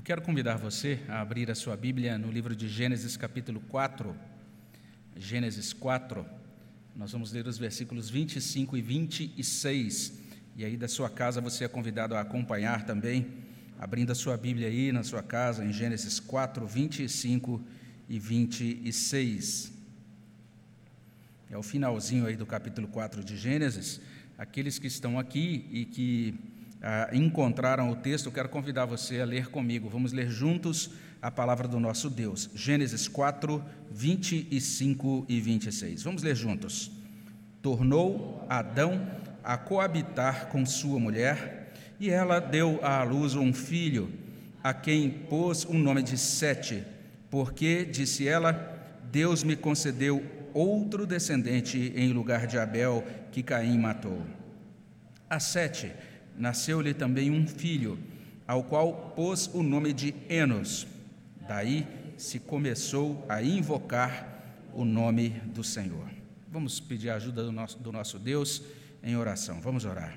Eu quero convidar você a abrir a sua Bíblia no livro de Gênesis, capítulo 4. Gênesis 4. Nós vamos ler os versículos 25 e 26. E aí, da sua casa, você é convidado a acompanhar também, abrindo a sua Bíblia aí na sua casa, em Gênesis 4, 25 e 26. É o finalzinho aí do capítulo 4 de Gênesis. Aqueles que estão aqui e que ah, encontraram o texto, eu quero convidar você a ler comigo. Vamos ler juntos a palavra do nosso Deus. Gênesis 4, 25 e 26. Vamos ler juntos. Tornou Adão a coabitar com sua mulher, e ela deu à luz um filho, a quem pôs o nome de Sete, porque, disse ela, Deus me concedeu outro descendente em lugar de Abel, que Caim matou. A Sete nasceu-lhe também um filho, ao qual pôs o nome de Enos. Daí se começou a invocar o nome do Senhor. Vamos pedir a ajuda do nosso, do nosso Deus em oração. Vamos orar.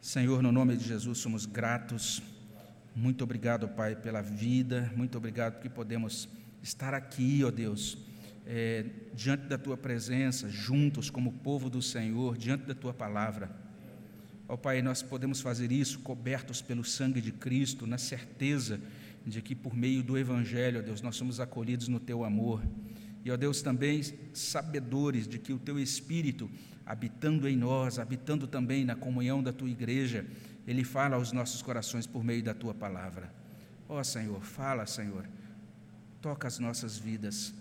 Senhor, no nome de Jesus, somos gratos. Muito obrigado, Pai, pela vida. Muito obrigado porque podemos estar aqui, ó Deus, é, diante da Tua presença, juntos como povo do Senhor, diante da Tua palavra. Ó oh, Pai, nós podemos fazer isso cobertos pelo sangue de Cristo, na certeza de que por meio do Evangelho, ó Deus, nós somos acolhidos no Teu amor. E, ó Deus, também sabedores de que o Teu Espírito, habitando em nós, habitando também na comunhão da Tua igreja, Ele fala aos nossos corações por meio da Tua palavra. Ó Senhor, fala, Senhor, toca as nossas vidas,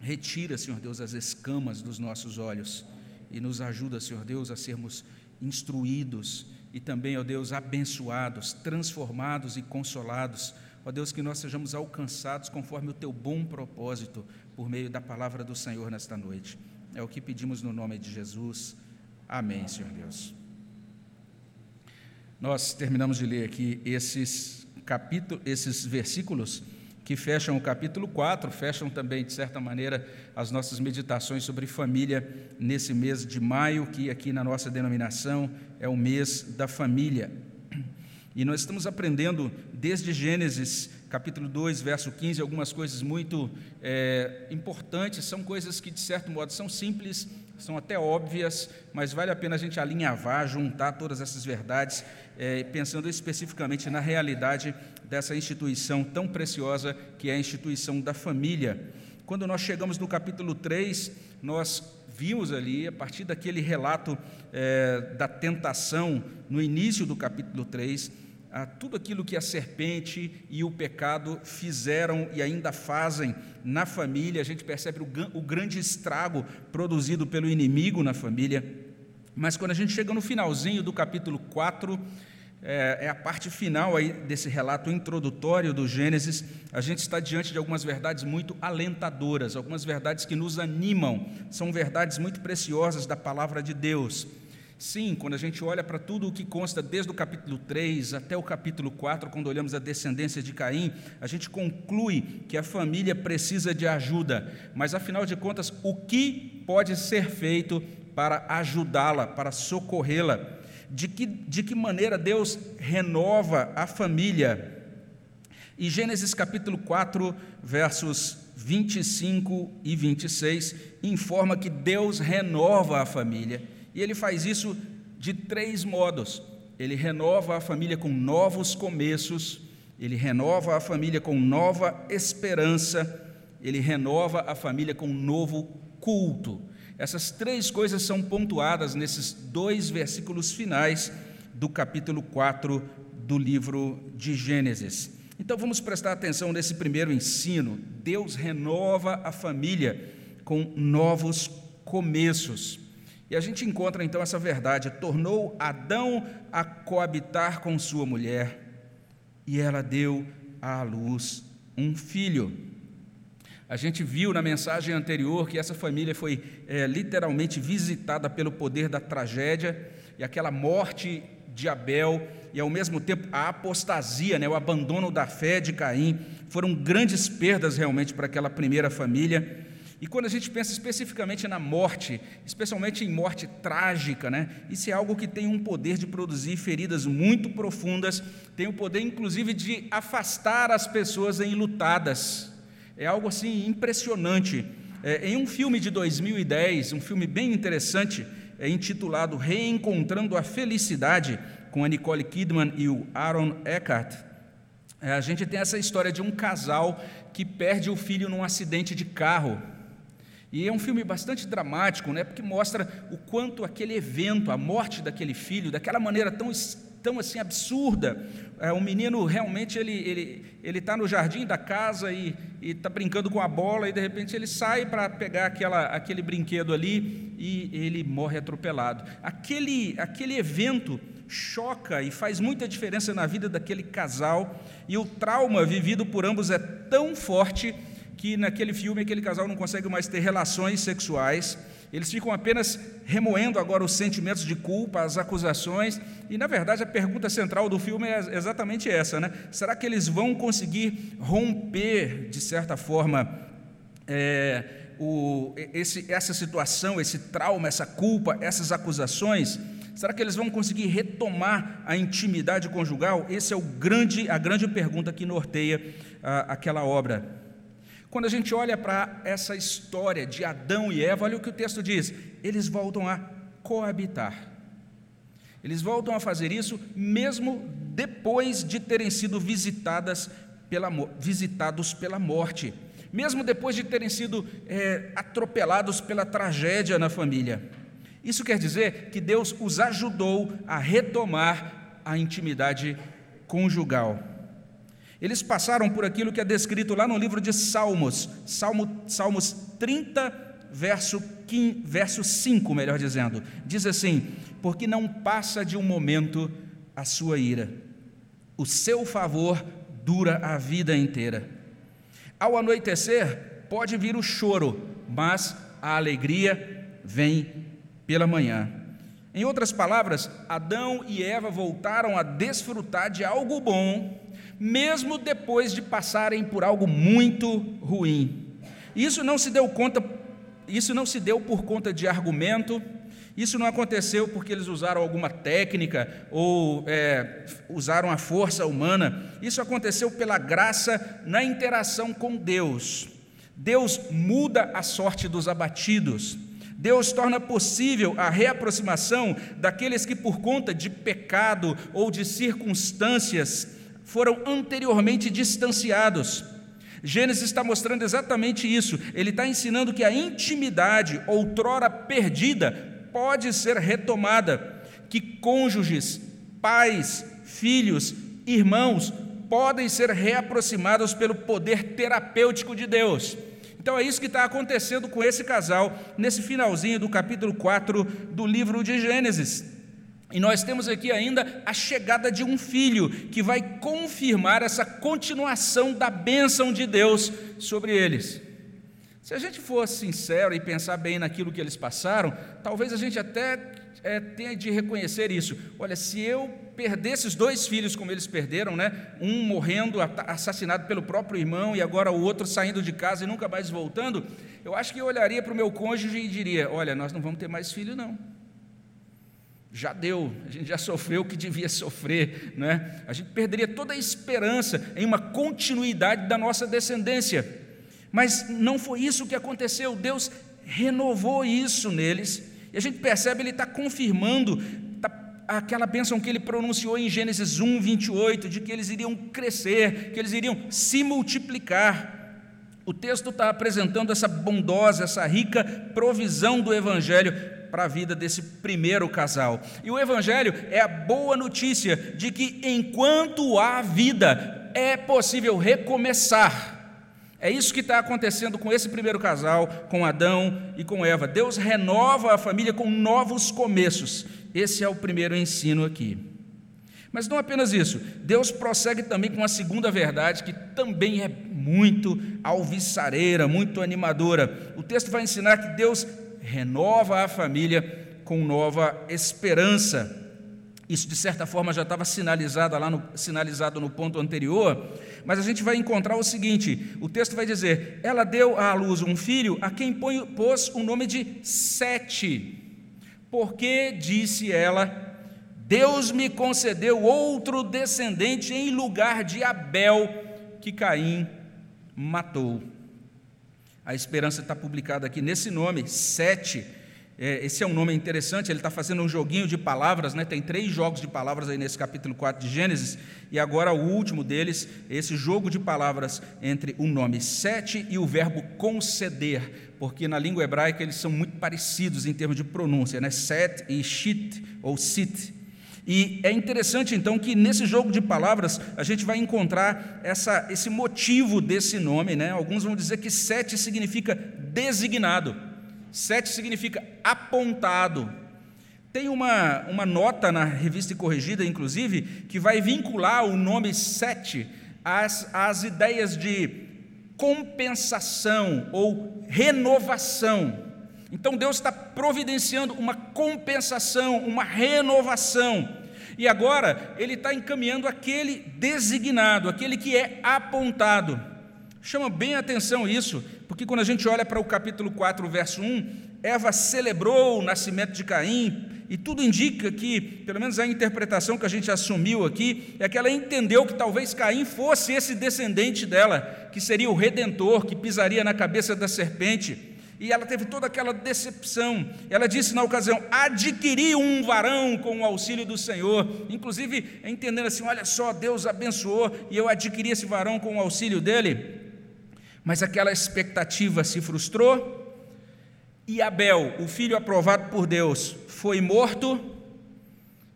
retira, Senhor Deus, as escamas dos nossos olhos e nos ajuda, Senhor Deus, a sermos instruídos e também, ó Deus, abençoados, transformados e consolados. Ó Deus, que nós sejamos alcançados conforme o teu bom propósito por meio da palavra do Senhor nesta noite. É o que pedimos no nome de Jesus. Amém, Senhor Deus. Nós terminamos de ler aqui esses capítulos, esses versículos que fecham o capítulo 4, fecham também, de certa maneira, as nossas meditações sobre família nesse mês de maio, que aqui na nossa denominação é o mês da família. E nós estamos aprendendo desde Gênesis, capítulo 2, verso 15, algumas coisas muito é, importantes, são coisas que, de certo modo, são simples, são até óbvias, mas vale a pena a gente alinhavar, juntar todas essas verdades, é, pensando especificamente na realidade dessa instituição tão preciosa que é a instituição da família. Quando nós chegamos no capítulo 3, nós vimos ali, a partir daquele relato é, da tentação, no início do capítulo 3, a tudo aquilo que a serpente e o pecado fizeram e ainda fazem na família, a gente percebe o, o grande estrago produzido pelo inimigo na família. Mas quando a gente chega no finalzinho do capítulo 4, é, é, a parte final aí desse relato introdutório do Gênesis, a gente está diante de algumas verdades muito alentadoras, algumas verdades que nos animam, são verdades muito preciosas da palavra de Deus. Sim, quando a gente olha para tudo o que consta desde o capítulo 3 até o capítulo 4, quando olhamos a descendência de Caim, a gente conclui que a família precisa de ajuda, mas afinal de contas, o que pode ser feito para ajudá-la, para socorrê-la? de que, de que maneira Deus renova a família. E Gênesis capítulo 4, versos 25 e 26, informa que Deus renova a família. E ele faz isso de três modos. Ele renova a família com novos começos, ele renova a família com nova esperança, ele renova a família com novo culto. Essas três coisas são pontuadas nesses dois versículos finais do capítulo 4 do livro de Gênesis. Então vamos prestar atenção nesse primeiro ensino. Deus renova a família com novos começos. E a gente encontra então essa verdade: tornou Adão a coabitar com sua mulher, e ela deu à luz um filho. A gente viu na mensagem anterior que essa família foi é, literalmente visitada pelo poder da tragédia e aquela morte de Abel e ao mesmo tempo a apostasia, né, o abandono da fé de Caim, foram grandes perdas realmente para aquela primeira família. E quando a gente pensa especificamente na morte, especialmente em morte trágica, né? Isso é algo que tem um poder de produzir feridas muito profundas, tem o poder inclusive de afastar as pessoas enlutadas. É algo assim impressionante. É, em um filme de 2010, um filme bem interessante, é intitulado Reencontrando a Felicidade, com a Nicole Kidman e o Aaron Eckhart, é, a gente tem essa história de um casal que perde o filho num acidente de carro. E é um filme bastante dramático, né? porque mostra o quanto aquele evento, a morte daquele filho, daquela maneira tão, tão assim absurda. É, o menino realmente ele ele ele está no jardim da casa e está brincando com a bola e de repente ele sai para pegar aquela, aquele brinquedo ali e ele morre atropelado. Aquele aquele evento choca e faz muita diferença na vida daquele casal e o trauma vivido por ambos é tão forte que naquele filme aquele casal não consegue mais ter relações sexuais, eles ficam apenas remoendo agora os sentimentos de culpa, as acusações, e na verdade a pergunta central do filme é exatamente essa, né? Será que eles vão conseguir romper, de certa forma, é, o, esse, essa situação, esse trauma, essa culpa, essas acusações? Será que eles vão conseguir retomar a intimidade conjugal? Esse é o grande, a grande pergunta que norteia ah, aquela obra. Quando a gente olha para essa história de Adão e Eva, olha o que o texto diz: eles voltam a coabitar. Eles voltam a fazer isso mesmo depois de terem sido visitadas pela, visitados pela morte, mesmo depois de terem sido é, atropelados pela tragédia na família. Isso quer dizer que Deus os ajudou a retomar a intimidade conjugal. Eles passaram por aquilo que é descrito lá no livro de Salmos, Salmo, Salmos 30, verso, 15, verso 5, melhor dizendo. Diz assim: Porque não passa de um momento a sua ira, o seu favor dura a vida inteira. Ao anoitecer, pode vir o choro, mas a alegria vem pela manhã. Em outras palavras, Adão e Eva voltaram a desfrutar de algo bom mesmo depois de passarem por algo muito ruim. Isso não se deu conta, isso não se deu por conta de argumento, isso não aconteceu porque eles usaram alguma técnica ou é, usaram a força humana. Isso aconteceu pela graça na interação com Deus. Deus muda a sorte dos abatidos. Deus torna possível a reaproximação daqueles que, por conta de pecado ou de circunstâncias, foram anteriormente distanciados. Gênesis está mostrando exatamente isso. Ele está ensinando que a intimidade, outrora perdida, pode ser retomada, que cônjuges, pais, filhos, irmãos podem ser reaproximados pelo poder terapêutico de Deus. Então é isso que está acontecendo com esse casal nesse finalzinho do capítulo 4 do livro de Gênesis. E nós temos aqui ainda a chegada de um filho que vai confirmar essa continuação da bênção de Deus sobre eles. Se a gente for sincero e pensar bem naquilo que eles passaram, talvez a gente até é, tenha de reconhecer isso. Olha, se eu perder esses dois filhos como eles perderam, né? um morrendo, assassinado pelo próprio irmão, e agora o outro saindo de casa e nunca mais voltando, eu acho que eu olharia para o meu cônjuge e diria: Olha, nós não vamos ter mais filho, não já deu, a gente já sofreu o que devia sofrer, né? a gente perderia toda a esperança em uma continuidade da nossa descendência. Mas não foi isso que aconteceu, Deus renovou isso neles, e a gente percebe, Ele está confirmando tá, aquela bênção que Ele pronunciou em Gênesis 1, 28, de que eles iriam crescer, que eles iriam se multiplicar. O texto está apresentando essa bondosa, essa rica provisão do Evangelho para a vida desse primeiro casal. E o Evangelho é a boa notícia de que enquanto há vida, é possível recomeçar. É isso que está acontecendo com esse primeiro casal, com Adão e com Eva. Deus renova a família com novos começos. Esse é o primeiro ensino aqui. Mas não apenas isso, Deus prossegue também com a segunda verdade, que também é muito alvissareira, muito animadora. O texto vai ensinar que Deus renova a família com nova esperança. Isso, de certa forma, já estava sinalizado lá no, sinalizado no ponto anterior, mas a gente vai encontrar o seguinte: o texto vai dizer, ela deu à luz um filho a quem pôs o nome de Sete, porque disse ela, Deus me concedeu outro descendente em lugar de Abel, que Caim matou. A esperança está publicada aqui nesse nome, Sete é, esse é um nome interessante, ele está fazendo um joguinho de palavras, né? tem três jogos de palavras aí nesse capítulo 4 de Gênesis, e agora o último deles, esse jogo de palavras entre o nome sete e o verbo conceder, porque na língua hebraica eles são muito parecidos em termos de pronúncia, né? set e shit ou sit. E é interessante então que nesse jogo de palavras a gente vai encontrar essa, esse motivo desse nome, né? Alguns vão dizer que sete significa designado. Sete significa apontado. Tem uma, uma nota na revista Corrigida, inclusive, que vai vincular o nome sete às, às ideias de compensação ou renovação. Então Deus está providenciando uma compensação, uma renovação. E agora Ele está encaminhando aquele designado, aquele que é apontado. Chama bem atenção isso, porque quando a gente olha para o capítulo 4, verso 1, Eva celebrou o nascimento de Caim, e tudo indica que, pelo menos a interpretação que a gente assumiu aqui, é que ela entendeu que talvez Caim fosse esse descendente dela, que seria o redentor, que pisaria na cabeça da serpente. E ela teve toda aquela decepção. Ela disse na ocasião: adquiri um varão com o auxílio do Senhor. Inclusive, entendendo assim: olha só, Deus abençoou e eu adquiri esse varão com o auxílio dele. Mas aquela expectativa se frustrou, e Abel, o filho aprovado por Deus, foi morto.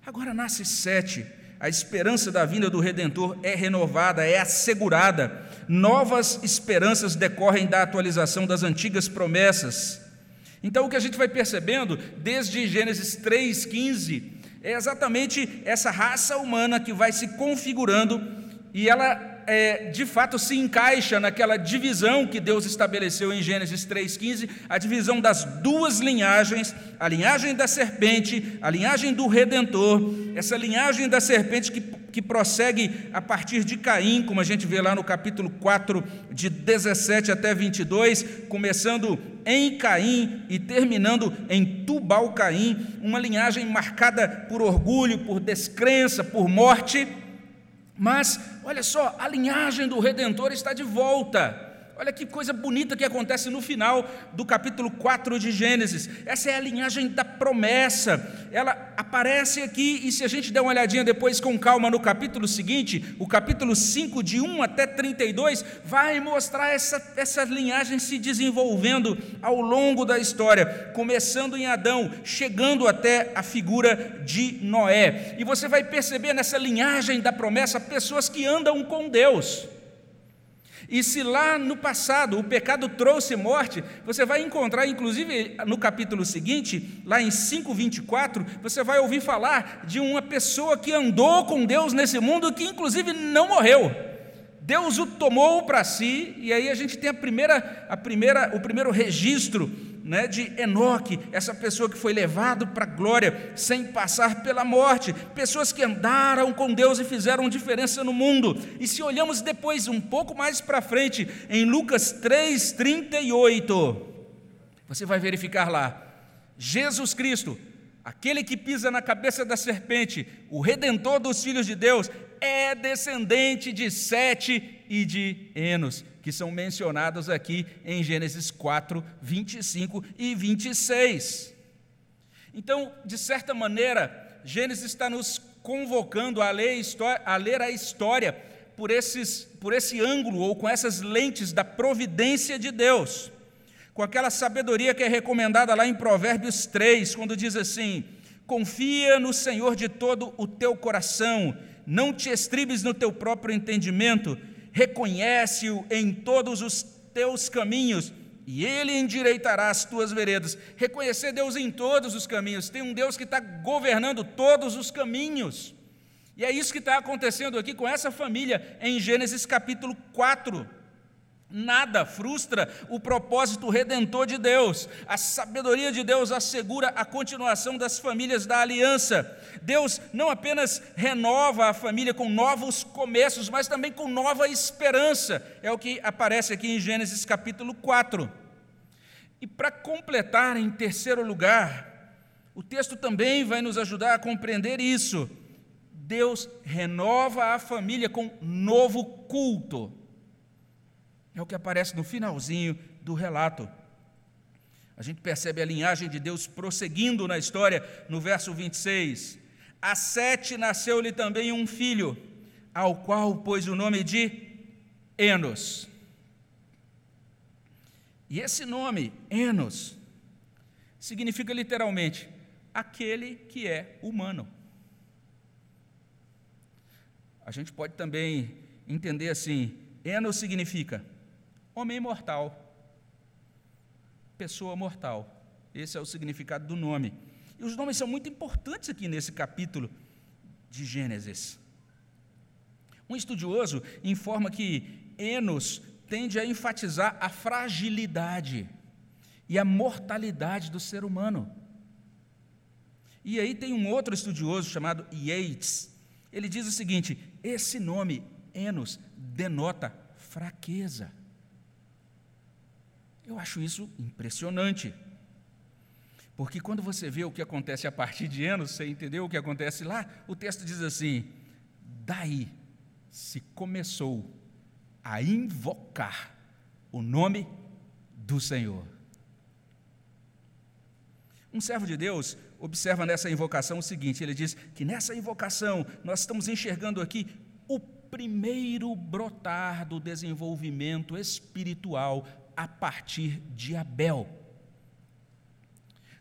Agora nasce Sete, a esperança da vinda do Redentor é renovada, é assegurada. Novas esperanças decorrem da atualização das antigas promessas. Então, o que a gente vai percebendo desde Gênesis 3,15 é exatamente essa raça humana que vai se configurando e ela é, de fato se encaixa naquela divisão que Deus estabeleceu em Gênesis 3,15, a divisão das duas linhagens, a linhagem da serpente, a linhagem do redentor, essa linhagem da serpente que, que prossegue a partir de Caim, como a gente vê lá no capítulo 4, de 17 até 22, começando em Caim e terminando em Tubal-Caim, uma linhagem marcada por orgulho, por descrença, por morte mas, olha só, a linhagem do Redentor está de volta. Olha que coisa bonita que acontece no final do capítulo 4 de Gênesis. Essa é a linhagem da promessa. Ela aparece aqui, e se a gente der uma olhadinha depois com calma no capítulo seguinte, o capítulo 5, de 1 até 32, vai mostrar essa, essa linhagem se desenvolvendo ao longo da história, começando em Adão, chegando até a figura de Noé. E você vai perceber nessa linhagem da promessa pessoas que andam com Deus. E se lá no passado o pecado trouxe morte, você vai encontrar, inclusive no capítulo seguinte, lá em 5,24, você vai ouvir falar de uma pessoa que andou com Deus nesse mundo que, inclusive, não morreu. Deus o tomou para si, e aí a gente tem a primeira, a primeira, o primeiro registro né, de Enoque, essa pessoa que foi levado para a glória sem passar pela morte, pessoas que andaram com Deus e fizeram diferença no mundo. E se olhamos depois, um pouco mais para frente, em Lucas 3,38, você vai verificar lá, Jesus Cristo, aquele que pisa na cabeça da serpente, o redentor dos filhos de Deus, é descendente de Sete e de Enos que são mencionados aqui em Gênesis 4, 25 e 26. Então, de certa maneira, Gênesis está nos convocando a ler, a, ler a história por, esses, por esse ângulo ou com essas lentes da providência de Deus, com aquela sabedoria que é recomendada lá em Provérbios 3, quando diz assim: Confia no Senhor de todo o teu coração, não te estribes no teu próprio entendimento, reconhece-o em todos os teus caminhos, e ele endireitará as tuas veredas. Reconhecer Deus em todos os caminhos, tem um Deus que está governando todos os caminhos. E é isso que está acontecendo aqui com essa família em Gênesis capítulo 4. Nada frustra o propósito redentor de Deus. A sabedoria de Deus assegura a continuação das famílias da aliança. Deus não apenas renova a família com novos começos, mas também com nova esperança. É o que aparece aqui em Gênesis capítulo 4. E para completar, em terceiro lugar, o texto também vai nos ajudar a compreender isso. Deus renova a família com novo culto. É o que aparece no finalzinho do relato. A gente percebe a linhagem de Deus prosseguindo na história, no verso 26. A Sete nasceu-lhe também um filho, ao qual pôs o nome de Enos. E esse nome, Enos, significa literalmente aquele que é humano. A gente pode também entender assim: Enos significa homem mortal, pessoa mortal. Esse é o significado do nome. E os nomes são muito importantes aqui nesse capítulo de Gênesis. Um estudioso informa que Enos tende a enfatizar a fragilidade e a mortalidade do ser humano. E aí tem um outro estudioso chamado Yates. Ele diz o seguinte: esse nome, Enos, denota fraqueza. Eu acho isso impressionante. Porque quando você vê o que acontece a partir de Enos, você entendeu o que acontece lá? O texto diz assim: daí se começou a invocar o nome do Senhor. Um servo de Deus observa nessa invocação o seguinte: ele diz que nessa invocação nós estamos enxergando aqui o primeiro brotar do desenvolvimento espiritual a partir de Abel.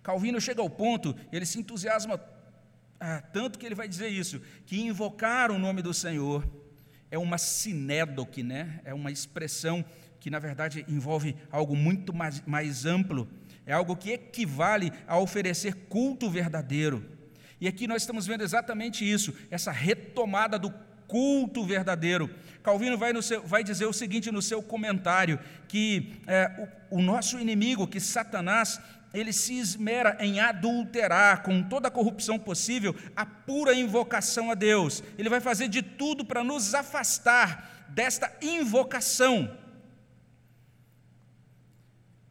Calvino chega ao ponto, ele se entusiasma ah, tanto que ele vai dizer isso, que invocar o nome do Senhor é uma sinédoque, né? é uma expressão que na verdade envolve algo muito mais, mais amplo, é algo que equivale a oferecer culto verdadeiro. E aqui nós estamos vendo exatamente isso, essa retomada do culto verdadeiro. Calvino vai, seu, vai dizer o seguinte no seu comentário: que é, o, o nosso inimigo, que Satanás, ele se esmera em adulterar com toda a corrupção possível a pura invocação a Deus. Ele vai fazer de tudo para nos afastar desta invocação.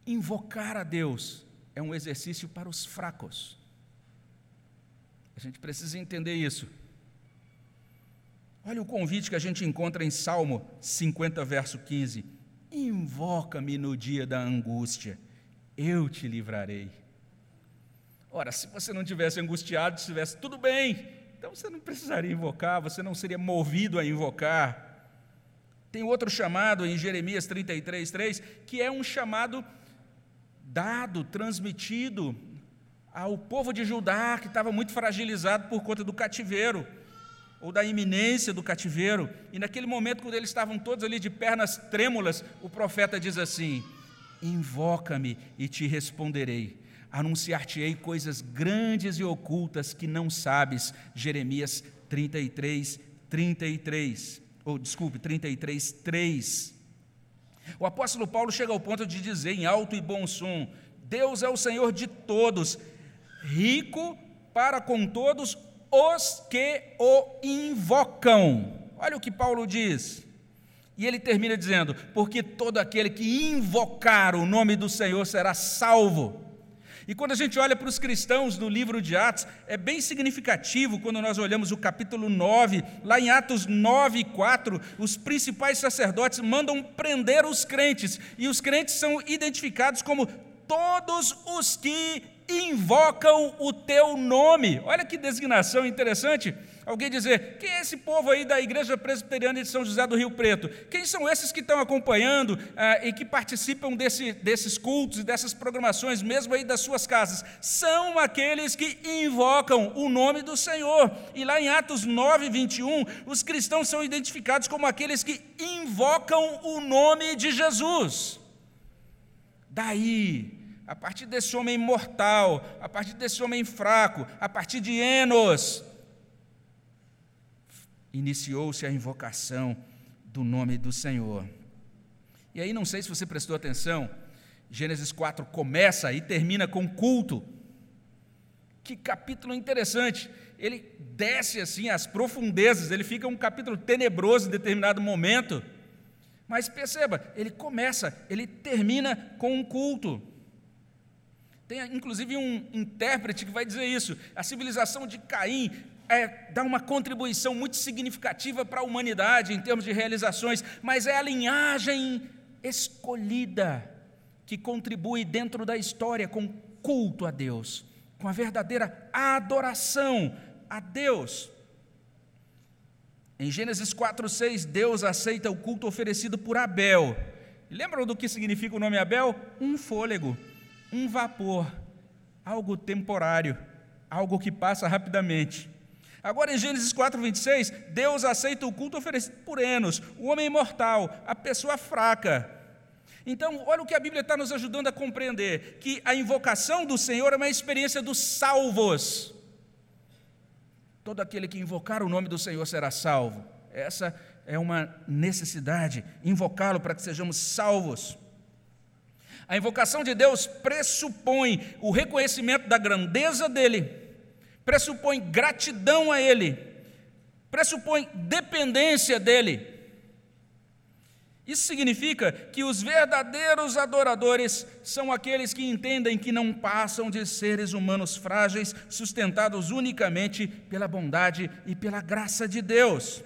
Invocar a Deus é um exercício para os fracos. A gente precisa entender isso. Olha o convite que a gente encontra em Salmo 50, verso 15: Invoca-me no dia da angústia, eu te livrarei. Ora, se você não tivesse angustiado, estivesse tudo bem, então você não precisaria invocar, você não seria movido a invocar. Tem outro chamado em Jeremias 33, 3, que é um chamado dado, transmitido ao povo de Judá, que estava muito fragilizado por conta do cativeiro ou da iminência do cativeiro. E naquele momento, quando eles estavam todos ali de pernas trêmulas, o profeta diz assim: Invoca-me e te responderei. Anunciar-te-ei coisas grandes e ocultas que não sabes. Jeremias 33, 33. Ou, desculpe, 33, 3. O apóstolo Paulo chega ao ponto de dizer em alto e bom som: Deus é o Senhor de todos, rico para com todos os que o invocam. Olha o que Paulo diz. E ele termina dizendo: Porque todo aquele que invocar o nome do Senhor será salvo. E quando a gente olha para os cristãos no livro de Atos, é bem significativo quando nós olhamos o capítulo 9, lá em Atos 9 e 4, os principais sacerdotes mandam prender os crentes, e os crentes são identificados como todos os que invocam o teu nome. Olha que designação interessante. Alguém dizer, quem é esse povo aí da Igreja Presbiteriana de São José do Rio Preto? Quem são esses que estão acompanhando ah, e que participam desse, desses cultos e dessas programações, mesmo aí das suas casas? São aqueles que invocam o nome do Senhor. E lá em Atos 9, 21, os cristãos são identificados como aqueles que invocam o nome de Jesus. Daí a partir desse homem mortal, a partir desse homem fraco, a partir de Enos, iniciou-se a invocação do nome do Senhor. E aí, não sei se você prestou atenção, Gênesis 4 começa e termina com culto. Que capítulo interessante. Ele desce assim as profundezas, ele fica um capítulo tenebroso em determinado momento. Mas perceba, ele começa, ele termina com um culto. Tem inclusive um intérprete que vai dizer isso. A civilização de Caim é, dá uma contribuição muito significativa para a humanidade em termos de realizações, mas é a linhagem escolhida que contribui dentro da história com culto a Deus, com a verdadeira adoração a Deus. Em Gênesis 4:6, Deus aceita o culto oferecido por Abel. lembram do que significa o nome Abel? Um fôlego um vapor, algo temporário, algo que passa rapidamente. Agora em Gênesis 4, 26, Deus aceita o culto oferecido por Enos, o homem imortal, a pessoa fraca. Então, olha o que a Bíblia está nos ajudando a compreender: que a invocação do Senhor é uma experiência dos salvos. Todo aquele que invocar o nome do Senhor será salvo. Essa é uma necessidade, invocá-lo para que sejamos salvos. A invocação de Deus pressupõe o reconhecimento da grandeza dele, pressupõe gratidão a ele, pressupõe dependência dele. Isso significa que os verdadeiros adoradores são aqueles que entendem que não passam de seres humanos frágeis, sustentados unicamente pela bondade e pela graça de Deus.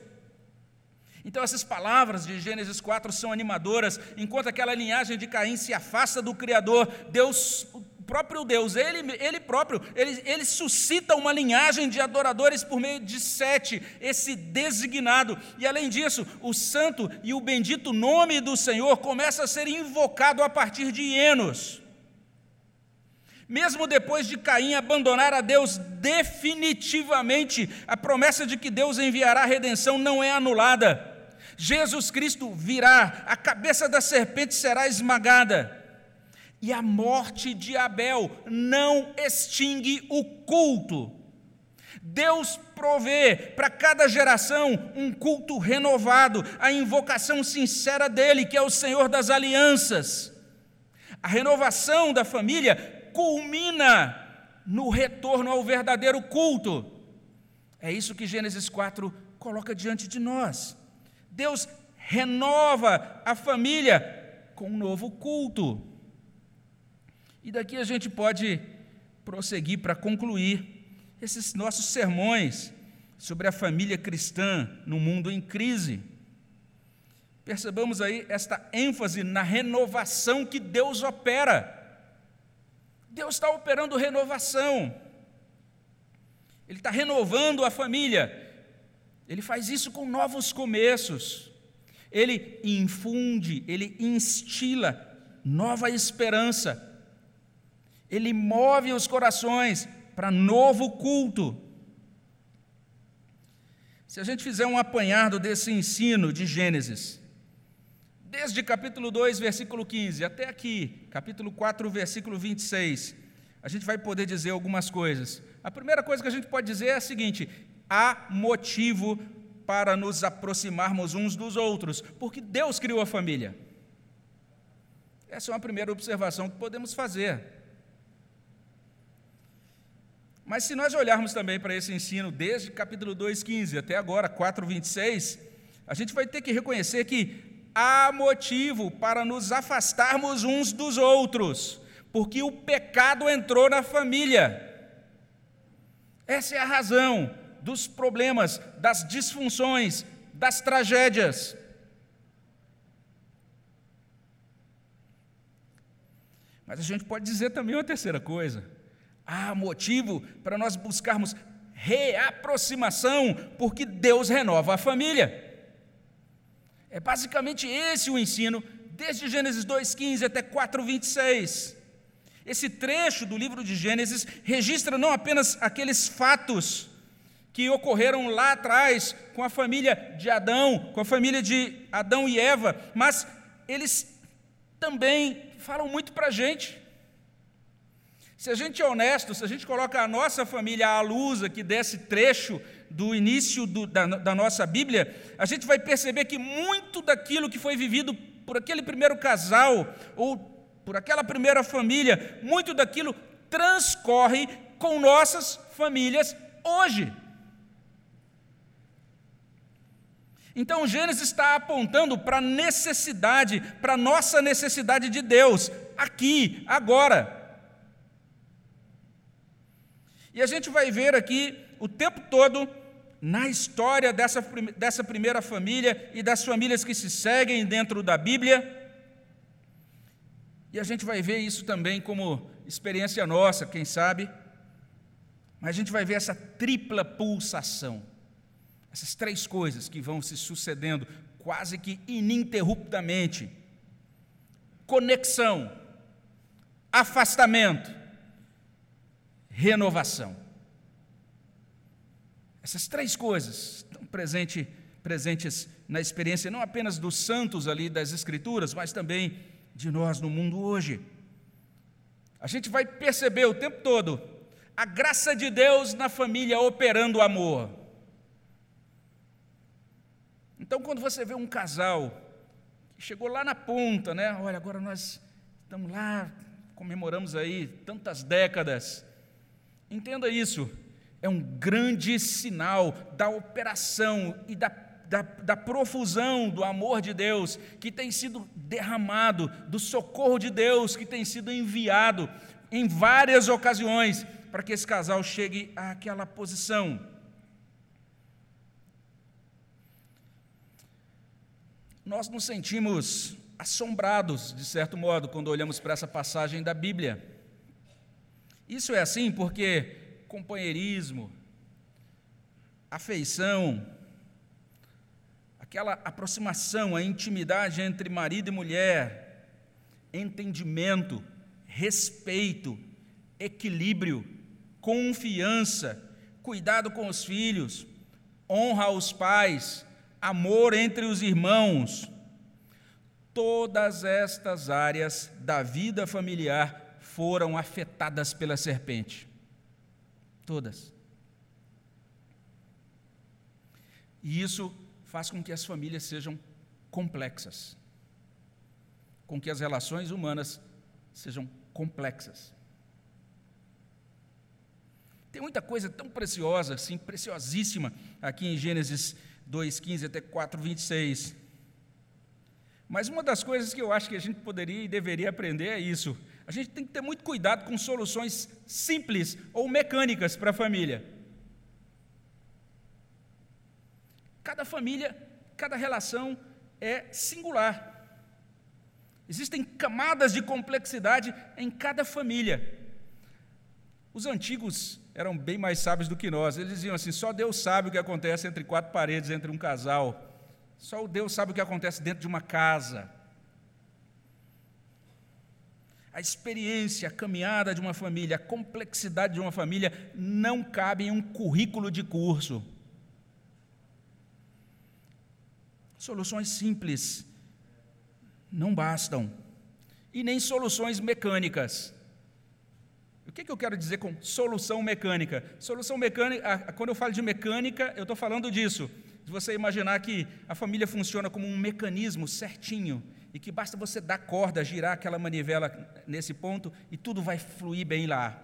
Então, essas palavras de Gênesis 4 são animadoras, enquanto aquela linhagem de Caim se afasta do Criador, Deus, o próprio Deus, ele, ele próprio, ele, ele suscita uma linhagem de adoradores por meio de Sete, esse designado, e além disso, o santo e o bendito nome do Senhor começa a ser invocado a partir de Enos. Mesmo depois de Caim abandonar a Deus definitivamente, a promessa de que Deus enviará a redenção não é anulada. Jesus Cristo virá, a cabeça da serpente será esmagada. E a morte de Abel não extingue o culto. Deus provê para cada geração um culto renovado, a invocação sincera dele, que é o Senhor das alianças. A renovação da família culmina no retorno ao verdadeiro culto. É isso que Gênesis 4 coloca diante de nós. Deus renova a família com um novo culto. E daqui a gente pode prosseguir para concluir esses nossos sermões sobre a família cristã no mundo em crise. Percebamos aí esta ênfase na renovação que Deus opera. Deus está operando renovação. Ele está renovando a família. Ele faz isso com novos começos. Ele infunde, ele instila nova esperança. Ele move os corações para novo culto. Se a gente fizer um apanhado desse ensino de Gênesis, desde capítulo 2, versículo 15, até aqui, capítulo 4, versículo 26, a gente vai poder dizer algumas coisas. A primeira coisa que a gente pode dizer é a seguinte: há motivo para nos aproximarmos uns dos outros, porque Deus criou a família. Essa é uma primeira observação que podemos fazer. Mas se nós olharmos também para esse ensino, desde capítulo 2,15 até agora, 4,26, a gente vai ter que reconhecer que há motivo para nos afastarmos uns dos outros, porque o pecado entrou na família. Essa é a razão dos problemas, das disfunções, das tragédias. Mas a gente pode dizer também uma terceira coisa. Há motivo para nós buscarmos reaproximação, porque Deus renova a família. É basicamente esse o ensino, desde Gênesis 2,15 até 4,26. Esse trecho do livro de Gênesis registra não apenas aqueles fatos que ocorreram lá atrás com a família de Adão, com a família de Adão e Eva, mas eles também falam muito para a gente. Se a gente é honesto, se a gente coloca a nossa família à luz aqui desse trecho do início do, da, da nossa Bíblia, a gente vai perceber que muito daquilo que foi vivido por aquele primeiro casal ou por aquela primeira família, muito daquilo transcorre com nossas famílias hoje. Então, Gênesis está apontando para a necessidade, para a nossa necessidade de Deus, aqui, agora. E a gente vai ver aqui o tempo todo, na história dessa, dessa primeira família e das famílias que se seguem dentro da Bíblia, e a gente vai ver isso também como experiência nossa, quem sabe, mas a gente vai ver essa tripla pulsação essas três coisas que vão se sucedendo quase que ininterruptamente: conexão, afastamento, renovação. Essas três coisas estão presente, presentes na experiência não apenas dos santos ali das Escrituras, mas também de nós no mundo hoje. A gente vai perceber o tempo todo a graça de Deus na família operando o amor. Então, quando você vê um casal que chegou lá na ponta, né? Olha, agora nós estamos lá, comemoramos aí tantas décadas. Entenda isso, é um grande sinal da operação e da, da, da profusão do amor de Deus que tem sido derramado, do socorro de Deus que tem sido enviado em várias ocasiões para que esse casal chegue àquela posição. Nós nos sentimos assombrados, de certo modo, quando olhamos para essa passagem da Bíblia. Isso é assim porque companheirismo, afeição, aquela aproximação, a intimidade entre marido e mulher, entendimento, respeito, equilíbrio, confiança, cuidado com os filhos, honra aos pais, amor entre os irmãos. Todas estas áreas da vida familiar foram afetadas pela serpente. Todas. E isso faz com que as famílias sejam complexas, com que as relações humanas sejam complexas. Tem muita coisa tão preciosa, assim, preciosíssima aqui em Gênesis 2,15 até 4,26. Mas uma das coisas que eu acho que a gente poderia e deveria aprender é isso. A gente tem que ter muito cuidado com soluções simples ou mecânicas para a família. Cada família, cada relação é singular. Existem camadas de complexidade em cada família. Os antigos eram bem mais sábios do que nós. Eles diziam assim: só Deus sabe o que acontece entre quatro paredes, entre um casal. Só Deus sabe o que acontece dentro de uma casa. A experiência, a caminhada de uma família, a complexidade de uma família não cabe em um currículo de curso. Soluções simples não bastam, e nem soluções mecânicas. O que, que eu quero dizer com solução mecânica? Solução mecânica, quando eu falo de mecânica, eu estou falando disso. De você imaginar que a família funciona como um mecanismo certinho e que basta você dar corda, girar aquela manivela nesse ponto e tudo vai fluir bem lá.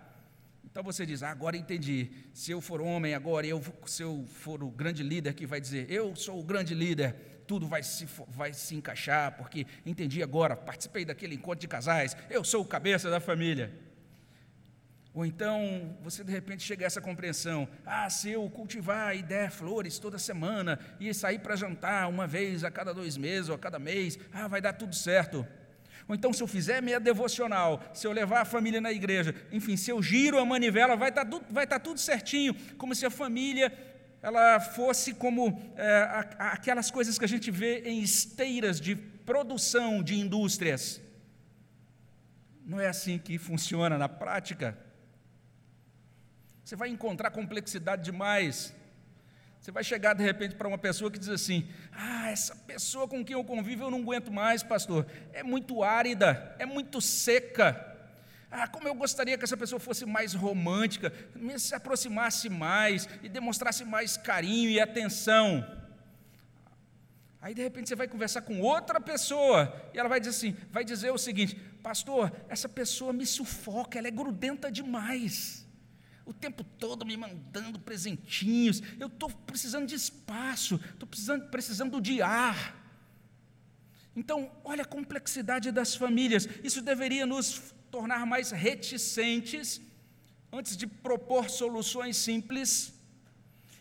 Então você diz, ah, agora entendi. Se eu for homem agora, eu, se eu for o grande líder que vai dizer, eu sou o grande líder, tudo vai se, vai se encaixar, porque entendi agora, participei daquele encontro de casais, eu sou o cabeça da família. Ou então você de repente chega a essa compreensão: ah, se eu cultivar e der flores toda semana e sair para jantar uma vez a cada dois meses ou a cada mês, ah, vai dar tudo certo. Ou então, se eu fizer minha devocional, se eu levar a família na igreja, enfim, se eu giro a manivela, vai estar tá tudo, vai estar tá tudo certinho, como se a família ela fosse como é, aquelas coisas que a gente vê em esteiras de produção de indústrias. Não é assim que funciona na prática. Você vai encontrar complexidade demais. Você vai chegar de repente para uma pessoa que diz assim: Ah, essa pessoa com quem eu convivo eu não aguento mais, pastor. É muito árida, é muito seca. Ah, como eu gostaria que essa pessoa fosse mais romântica, se aproximasse mais e demonstrasse mais carinho e atenção. Aí de repente você vai conversar com outra pessoa e ela vai dizer assim, vai dizer o seguinte: "Pastor, essa pessoa me sufoca, ela é grudenta demais. O tempo todo me mandando presentinhos. Eu estou precisando de espaço, estou precisando, precisando de ar. Então, olha a complexidade das famílias. Isso deveria nos tornar mais reticentes antes de propor soluções simples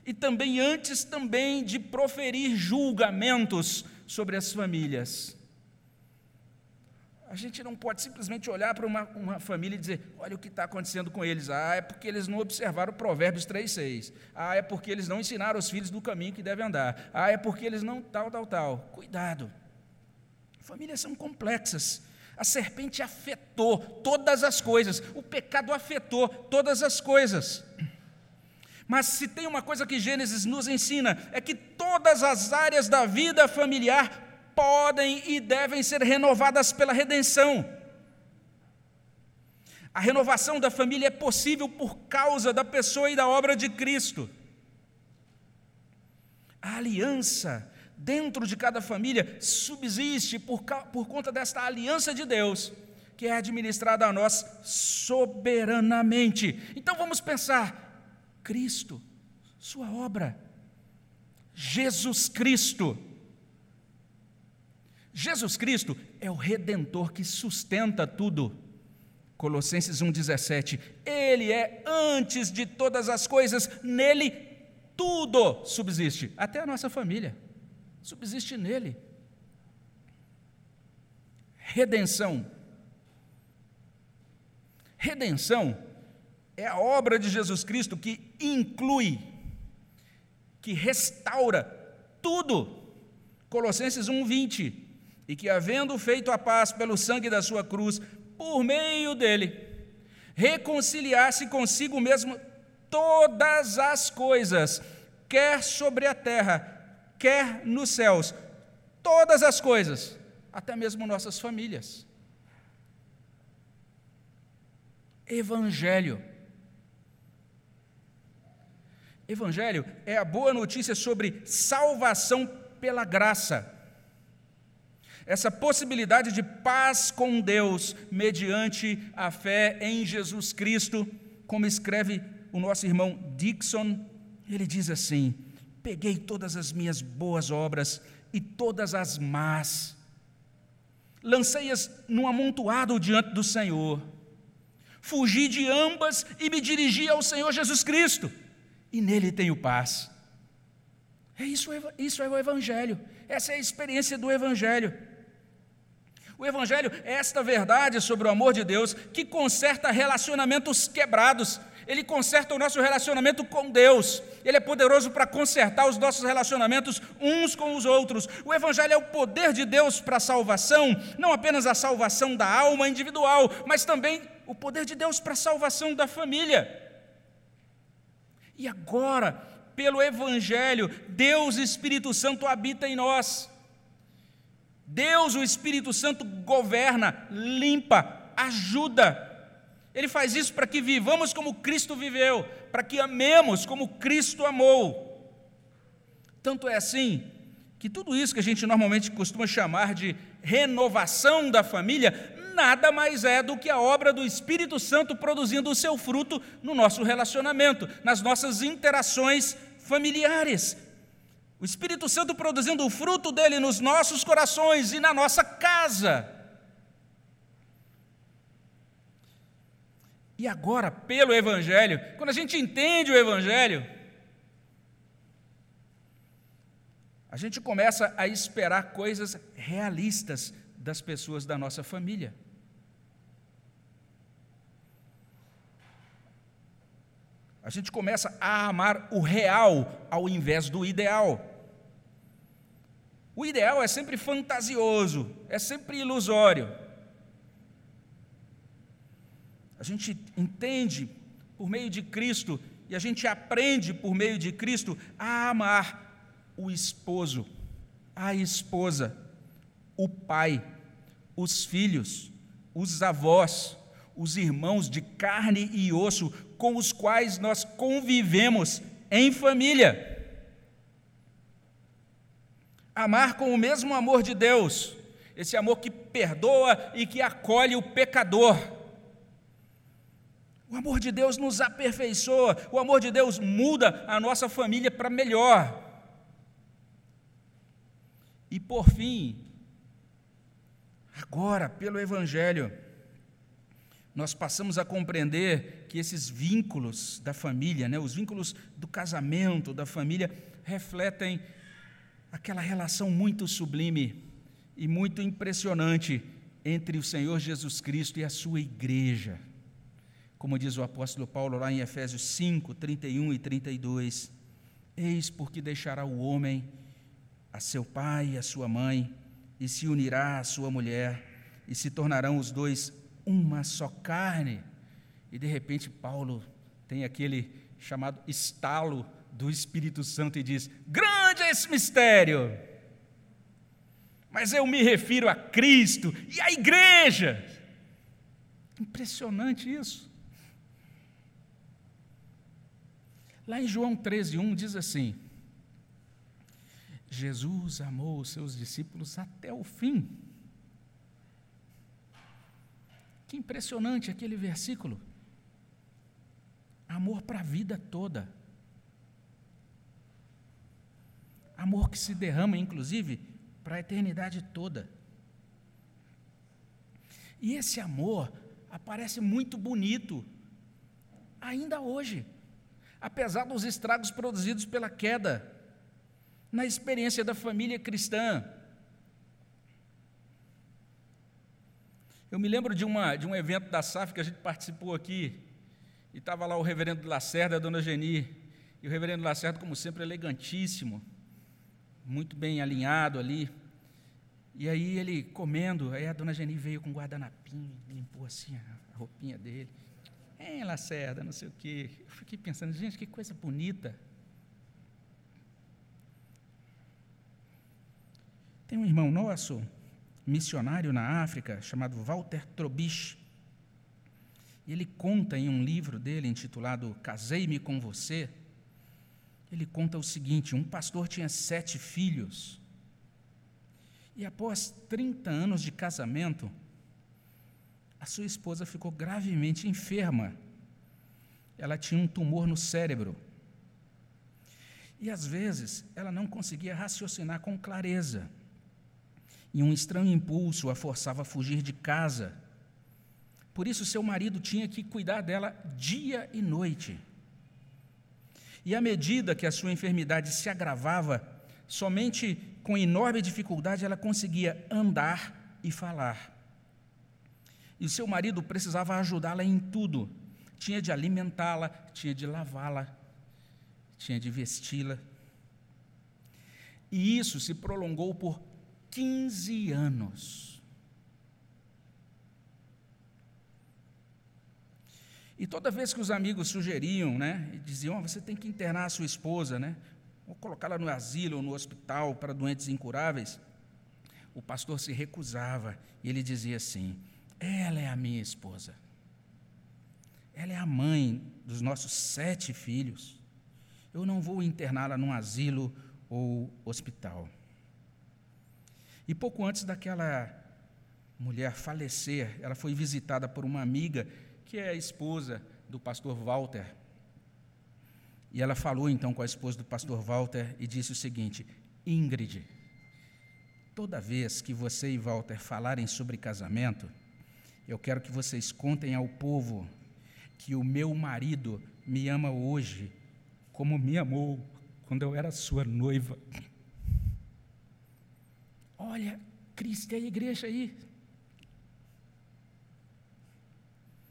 e também antes também de proferir julgamentos sobre as famílias. A gente não pode simplesmente olhar para uma, uma família e dizer: olha o que está acontecendo com eles. Ah, é porque eles não observaram Provérbios 3,6. Ah, é porque eles não ensinaram os filhos do caminho que devem andar. Ah, é porque eles não. tal, tal, tal. Cuidado. Famílias são complexas. A serpente afetou todas as coisas. O pecado afetou todas as coisas. Mas se tem uma coisa que Gênesis nos ensina, é que todas as áreas da vida familiar podem e devem ser renovadas pela redenção. A renovação da família é possível por causa da pessoa e da obra de Cristo. A aliança dentro de cada família subsiste por, por conta desta aliança de Deus, que é administrada a nós soberanamente. Então vamos pensar Cristo, Sua obra. Jesus Cristo. Jesus Cristo é o redentor que sustenta tudo. Colossenses 1,17. Ele é antes de todas as coisas, nele tudo subsiste, até a nossa família, subsiste nele. Redenção. Redenção é a obra de Jesus Cristo que inclui, que restaura tudo. Colossenses 1:20, e que havendo feito a paz pelo sangue da sua cruz, por meio dele, reconciliasse consigo mesmo todas as coisas, quer sobre a terra, quer nos céus, todas as coisas, até mesmo nossas famílias. Evangelho Evangelho é a boa notícia sobre salvação pela graça. Essa possibilidade de paz com Deus mediante a fé em Jesus Cristo, como escreve o nosso irmão Dixon, ele diz assim: Peguei todas as minhas boas obras e todas as más, lancei-as num amontoado diante do Senhor, fugi de ambas e me dirigi ao Senhor Jesus Cristo e nele tenho paz. É isso, isso é o Evangelho, essa é a experiência do Evangelho. O Evangelho é esta verdade sobre o amor de Deus que conserta relacionamentos quebrados, ele conserta o nosso relacionamento com Deus, ele é poderoso para consertar os nossos relacionamentos uns com os outros. O Evangelho é o poder de Deus para a salvação, não apenas a salvação da alma individual, mas também o poder de Deus para a salvação da família. E agora, pelo Evangelho, Deus Espírito Santo habita em nós. Deus, o Espírito Santo, governa, limpa, ajuda. Ele faz isso para que vivamos como Cristo viveu, para que amemos como Cristo amou. Tanto é assim que tudo isso que a gente normalmente costuma chamar de renovação da família nada mais é do que a obra do Espírito Santo produzindo o seu fruto no nosso relacionamento, nas nossas interações familiares. O Espírito Santo produzindo o fruto dele nos nossos corações e na nossa casa. E agora, pelo Evangelho, quando a gente entende o Evangelho, a gente começa a esperar coisas realistas das pessoas da nossa família. A gente começa a amar o real ao invés do ideal. O ideal é sempre fantasioso, é sempre ilusório. A gente entende por meio de Cristo e a gente aprende por meio de Cristo a amar o esposo, a esposa, o pai, os filhos, os avós, os irmãos de carne e osso com os quais nós convivemos em família. Amar com o mesmo amor de Deus, esse amor que perdoa e que acolhe o pecador. O amor de Deus nos aperfeiçoa, o amor de Deus muda a nossa família para melhor. E por fim, agora, pelo Evangelho, nós passamos a compreender que esses vínculos da família, né, os vínculos do casamento, da família, refletem aquela relação muito sublime e muito impressionante entre o Senhor Jesus Cristo e a sua igreja. Como diz o apóstolo Paulo lá em Efésios 5, 31 e 32: Eis porque deixará o homem a seu pai e a sua mãe, e se unirá à sua mulher, e se tornarão os dois uma só carne. E de repente Paulo tem aquele chamado estalo do Espírito Santo e diz: Grande é esse mistério! Mas eu me refiro a Cristo e à igreja. Impressionante isso. Lá em João 13, 1 diz assim: Jesus amou os seus discípulos até o fim. Que impressionante aquele versículo. Amor para a vida toda. Amor que se derrama, inclusive, para a eternidade toda. E esse amor aparece muito bonito, ainda hoje, apesar dos estragos produzidos pela queda na experiência da família cristã. Eu me lembro de, uma, de um evento da SAF que a gente participou aqui, e estava lá o reverendo Lacerda a dona Geni, e o reverendo Lacerda, como sempre, elegantíssimo, muito bem alinhado ali, e aí ele comendo, aí a dona Geni veio com guardanapinho, limpou assim a roupinha dele, Hein, Lacerda, não sei o quê. Eu fiquei pensando, gente, que coisa bonita. Tem um irmão nosso, missionário na África, chamado Walter Trobich. E ele conta em um livro dele intitulado Casei-me com Você. Ele conta o seguinte: um pastor tinha sete filhos. E após 30 anos de casamento, a sua esposa ficou gravemente enferma. Ela tinha um tumor no cérebro. E às vezes ela não conseguia raciocinar com clareza e um estranho impulso a forçava a fugir de casa. Por isso, seu marido tinha que cuidar dela dia e noite. E à medida que a sua enfermidade se agravava, somente com enorme dificuldade ela conseguia andar e falar. E seu marido precisava ajudá-la em tudo. Tinha de alimentá-la, tinha de lavá-la, tinha de vesti-la. E isso se prolongou por 15 anos. E toda vez que os amigos sugeriam, né, e diziam, oh, você tem que internar a sua esposa, né, ou colocá-la no asilo ou no hospital para doentes incuráveis, o pastor se recusava e ele dizia assim: ela é a minha esposa, ela é a mãe dos nossos sete filhos. Eu não vou interná-la num asilo ou hospital. E pouco antes daquela mulher falecer, ela foi visitada por uma amiga, que é a esposa do pastor Walter. E ela falou então com a esposa do pastor Walter e disse o seguinte: Ingrid, toda vez que você e Walter falarem sobre casamento, eu quero que vocês contem ao povo que o meu marido me ama hoje como me amou quando eu era sua noiva. Olha, Cristo é a igreja aí.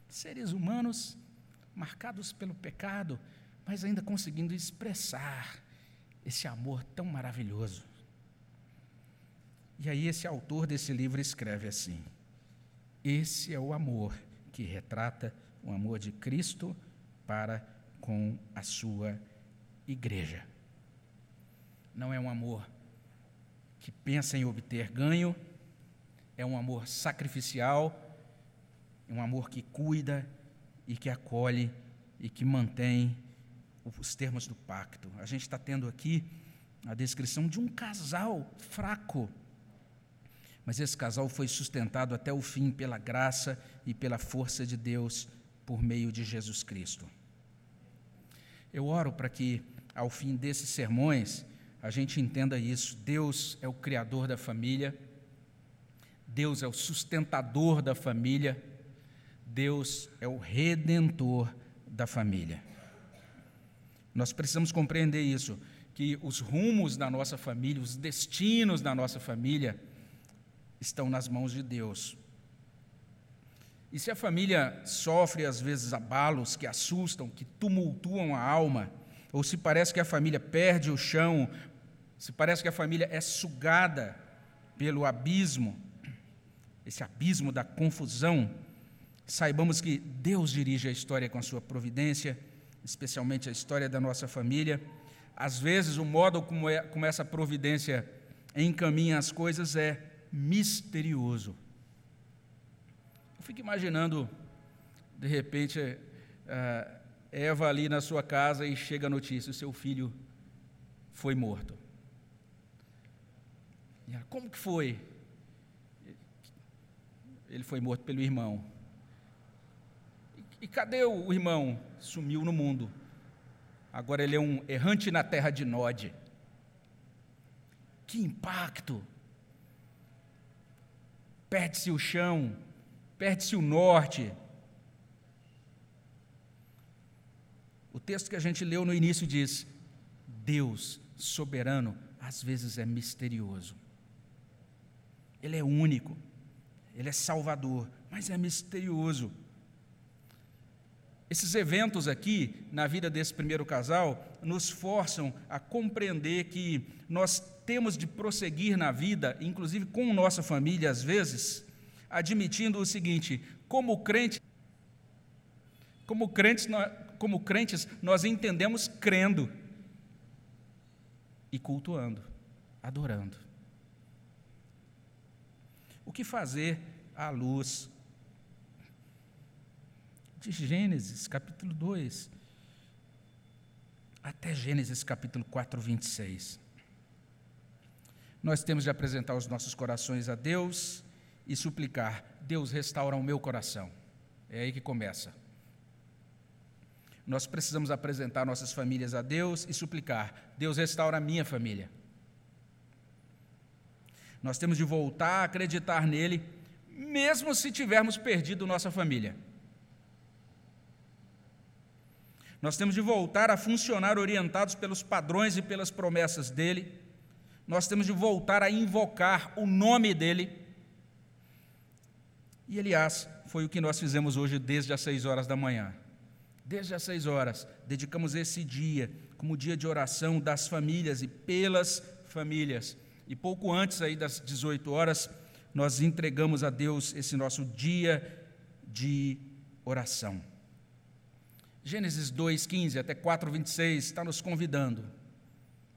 Seres humanos marcados pelo pecado, mas ainda conseguindo expressar esse amor tão maravilhoso. E aí, esse autor desse livro escreve assim: Esse é o amor que retrata o amor de Cristo para com a sua igreja. Não é um amor que pensa em obter ganho, é um amor sacrificial, um amor que cuida e que acolhe e que mantém os termos do pacto. A gente está tendo aqui a descrição de um casal fraco. Mas esse casal foi sustentado até o fim pela graça e pela força de Deus por meio de Jesus Cristo. Eu oro para que, ao fim desses sermões, a gente entenda isso. Deus é o criador da família, Deus é o sustentador da família, Deus é o redentor da família. Nós precisamos compreender isso, que os rumos da nossa família, os destinos da nossa família estão nas mãos de Deus. E se a família sofre às vezes abalos que assustam, que tumultuam a alma, ou se parece que a família perde o chão, se parece que a família é sugada pelo abismo, esse abismo da confusão, saibamos que Deus dirige a história com a sua providência, especialmente a história da nossa família. Às vezes, o modo como, é, como essa providência encaminha as coisas é misterioso. Eu fico imaginando, de repente, uh, Eva ali na sua casa e chega a notícia: o seu filho foi morto. Como que foi? Ele foi morto pelo irmão. E, e cadê o irmão? Sumiu no mundo. Agora ele é um errante na terra de Nod. Que impacto! Perde-se o chão, perde-se o norte. O texto que a gente leu no início diz: Deus soberano às vezes é misterioso. Ele é único, ele é salvador, mas é misterioso. Esses eventos aqui, na vida desse primeiro casal, nos forçam a compreender que nós temos de prosseguir na vida, inclusive com nossa família, às vezes, admitindo o seguinte: como crente, como crentes, como crentes, nós entendemos crendo e cultuando, adorando. O que fazer à luz de Gênesis, capítulo 2, até Gênesis, capítulo 4, 26? Nós temos de apresentar os nossos corações a Deus e suplicar: Deus restaura o meu coração. É aí que começa. Nós precisamos apresentar nossas famílias a Deus e suplicar: Deus restaura a minha família. Nós temos de voltar a acreditar nele, mesmo se tivermos perdido nossa família. Nós temos de voltar a funcionar orientados pelos padrões e pelas promessas dele nós temos de voltar a invocar o nome dele. E, aliás, foi o que nós fizemos hoje desde as seis horas da manhã. Desde as seis horas, dedicamos esse dia como dia de oração das famílias e pelas famílias. E pouco antes aí das 18 horas, nós entregamos a Deus esse nosso dia de oração. Gênesis 2, 15 até 4, 26 está nos convidando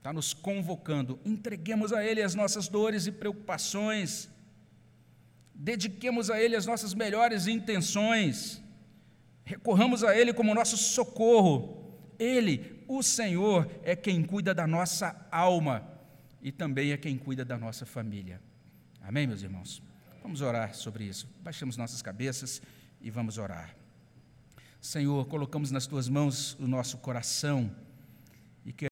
está nos convocando. Entreguemos a Ele as nossas dores e preocupações, dediquemos a Ele as nossas melhores intenções, recorramos a Ele como nosso socorro. Ele, o Senhor, é quem cuida da nossa alma e também é quem cuida da nossa família. Amém, meus irmãos? Vamos orar sobre isso. Baixemos nossas cabeças e vamos orar. Senhor, colocamos nas tuas mãos o nosso coração